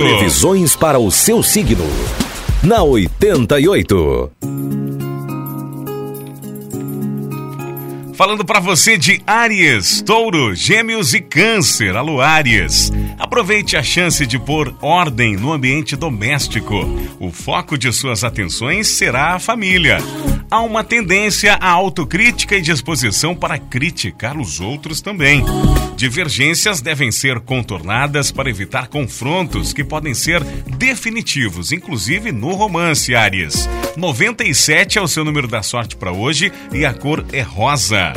Previsões para o seu signo. Na 88. Falando para você de Áries, Touro, Gêmeos e Câncer. Alô, Áries. Aproveite a chance de pôr ordem no ambiente doméstico. O foco de suas atenções será a família. Há uma tendência à autocrítica e disposição para criticar os outros também. Divergências devem ser contornadas para evitar confrontos que podem ser definitivos, inclusive no romance, Áries. 97 é o seu número da sorte para hoje e a cor é rosa.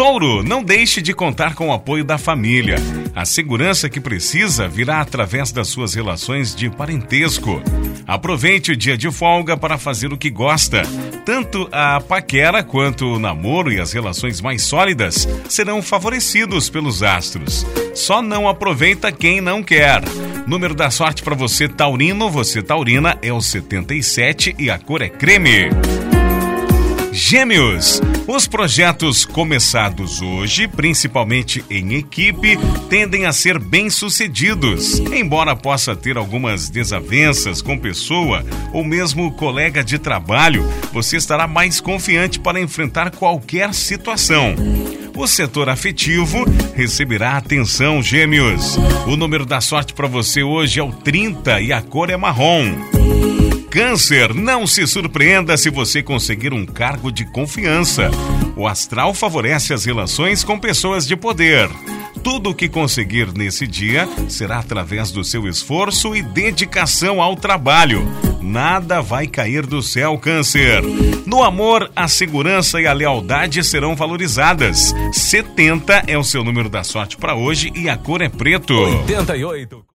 Touro, não deixe de contar com o apoio da família. A segurança que precisa virá através das suas relações de parentesco. Aproveite o dia de folga para fazer o que gosta. Tanto a paquera quanto o namoro e as relações mais sólidas serão favorecidos pelos astros. Só não aproveita quem não quer. Número da sorte para você, Taurino, você Taurina, é o 77 e a cor é creme. Gêmeos. Os projetos começados hoje, principalmente em equipe, tendem a ser bem-sucedidos. Embora possa ter algumas desavenças com pessoa ou mesmo colega de trabalho, você estará mais confiante para enfrentar qualquer situação. O setor afetivo receberá atenção, Gêmeos. O número da sorte para você hoje é o 30 e a cor é marrom. Câncer, não se surpreenda se você conseguir um cargo de confiança. O astral favorece as relações com pessoas de poder. Tudo o que conseguir nesse dia será através do seu esforço e dedicação ao trabalho. Nada vai cair do céu, Câncer. No amor, a segurança e a lealdade serão valorizadas. 70 é o seu número da sorte para hoje e a cor é preto. 88.